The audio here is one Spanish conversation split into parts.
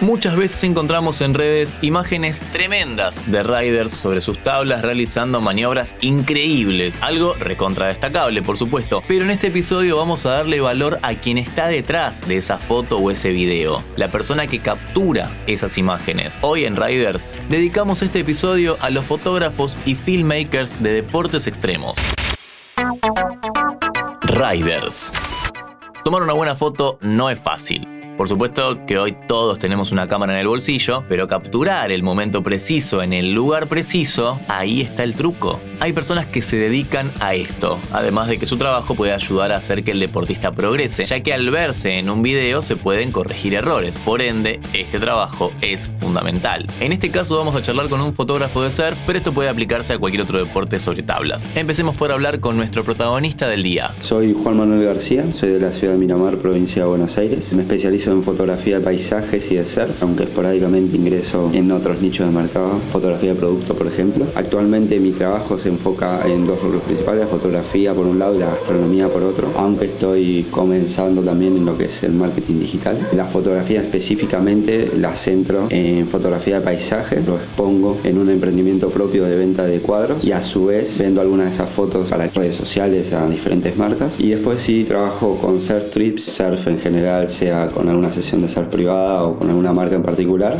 Muchas veces encontramos en redes imágenes tremendas de riders sobre sus tablas realizando maniobras increíbles, algo recontra destacable por supuesto, pero en este episodio vamos a darle valor a quien está detrás de esa foto o ese video, la persona que captura esas imágenes. Hoy en Riders dedicamos este episodio a los fotógrafos y filmmakers de deportes extremos. Riders. Tomar una buena foto no es fácil. Por supuesto que hoy todos tenemos una cámara en el bolsillo, pero capturar el momento preciso en el lugar preciso, ahí está el truco. Hay personas que se dedican a esto, además de que su trabajo puede ayudar a hacer que el deportista progrese, ya que al verse en un video se pueden corregir errores. Por ende, este trabajo es fundamental. En este caso vamos a charlar con un fotógrafo de surf, pero esto puede aplicarse a cualquier otro deporte sobre tablas. Empecemos por hablar con nuestro protagonista del día. Soy Juan Manuel García, soy de la ciudad de Miramar, provincia de Buenos Aires. Me especializo en fotografía de paisajes y de surf, aunque esporádicamente ingreso en otros nichos de mercado, fotografía de producto, por ejemplo. Actualmente mi trabajo se enfoca en dos rubros principales, fotografía por un lado y la gastronomía por otro, aunque estoy comenzando también en lo que es el marketing digital. La fotografía específicamente la centro en fotografía de paisaje, lo expongo en un emprendimiento propio de venta de cuadros y a su vez vendo algunas de esas fotos a las redes sociales, a diferentes marcas. Y después sí trabajo con surf trips, surf en general, sea con una sesión de ser privada o con alguna marca en particular.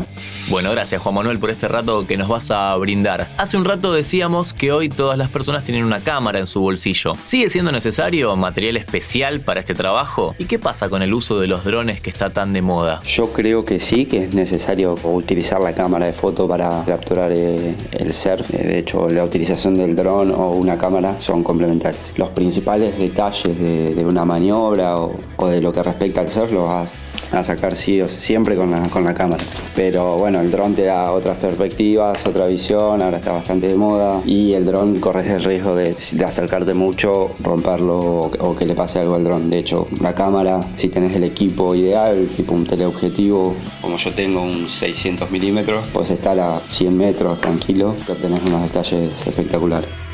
Bueno, gracias Juan Manuel por este rato que nos vas a brindar. Hace un rato decíamos que hoy todas las personas tienen una cámara en su bolsillo. ¿Sigue siendo necesario material especial para este trabajo? ¿Y qué pasa con el uso de los drones que está tan de moda? Yo creo que sí, que es necesario utilizar la cámara de foto para capturar eh, el surf. Eh, de hecho, la utilización del dron o una cámara son complementarios. Los principales detalles de, una maniobra o, o, de lo que respecta al surf los vas a sacar sí siempre con la, con la cámara. Pero bueno, el dron te da otras perspectivas, otra visión, ahora está bastante de moda y el dron corres el riesgo de, acercarte mucho, romperlo o, que le pase algo al dron. De hecho, la cámara, si tenés el equipo ideal, tipo un teleobjetivo, como yo tengo un 600 milímetros, pues estar a 100 metros tranquilo, que tenés unos detalles espectaculares.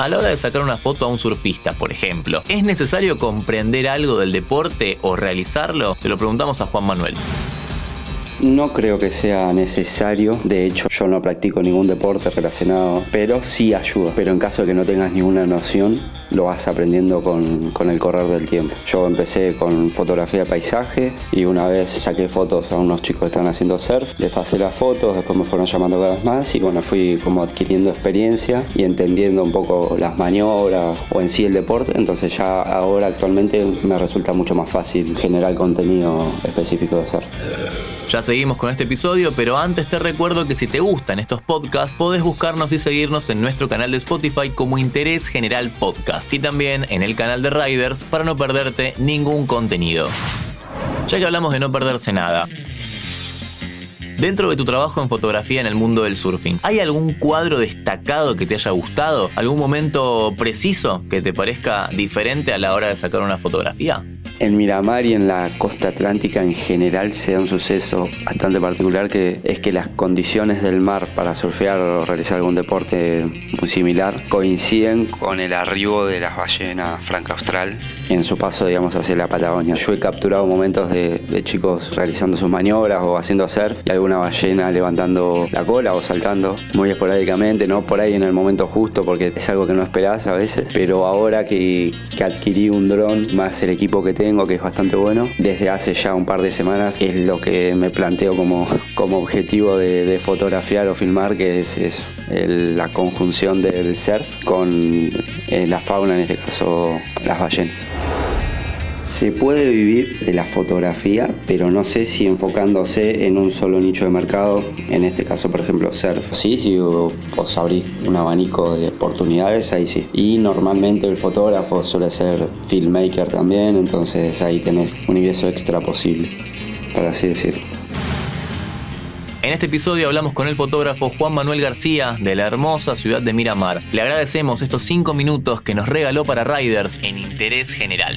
A la hora de sacar una foto a un surfista, por ejemplo, ¿es necesario comprender algo del deporte o realizarlo? Se lo preguntamos a Juan Manuel. No creo que sea necesario, de hecho yo no practico ningún deporte relacionado, pero sí ayuda. Pero en caso de que no tengas ninguna noción, lo vas aprendiendo con, el correr del tiempo. Yo empecé con fotografía de paisaje y una vez saqué fotos a unos chicos que estaban haciendo surf, les pasé las fotos, después me fueron llamando cada vez más y bueno, fui como adquiriendo experiencia y entendiendo un poco las maniobras o en sí el deporte, entonces ya ahora actualmente me resulta mucho más fácil generar contenido específico de surf. Ya seguimos con este episodio, pero antes te recuerdo que si te gustan estos podcasts, podés buscarnos y seguirnos en nuestro canal de Spotify como Interés General Podcast y también en el canal de Riders para no perderte ningún contenido. Ya que hablamos de no perderse nada, Dentro de tu trabajo en fotografía en el mundo del surfing, ¿hay algún cuadro destacado que te haya gustado? ¿Algún momento preciso que te parezca diferente a la hora de sacar una fotografía? En Miramar y en la costa atlántica en general se da un suceso bastante particular que es que las condiciones del mar para surfear o realizar algún deporte muy similar coinciden con el arribo de las ballenas franca austral. En su paso digamos hacia la Patagonia. Yo he capturado momentos de, chicos realizando sus maniobras o haciendo surf y alguna ballena levantando la cola o saltando muy esporádicamente, no por ahí en el momento justo porque es algo que no esperás a veces, pero ahora que, que adquirí un dron más el equipo que tengo que es bastante bueno, desde hace ya un par de semanas es lo que me planteo como, como objetivo de, fotografiar o filmar, que es la conjunción del surf con eh, la fauna, en este caso las ballenas. Se puede vivir de la fotografía, pero no sé si enfocándose en un solo nicho de mercado, en este caso, por ejemplo, surf. Sí, si vos abrís un abanico de oportunidades, ahí sí. Y normalmente el fotógrafo suele ser filmmaker también, entonces ahí tenés un ingreso extra posible, para así decirlo. En este episodio hablamos con el fotógrafo Juan Manuel García de la hermosa ciudad de Miramar. Le agradecemos estos cinco minutos que nos regaló para Riders en Interés General.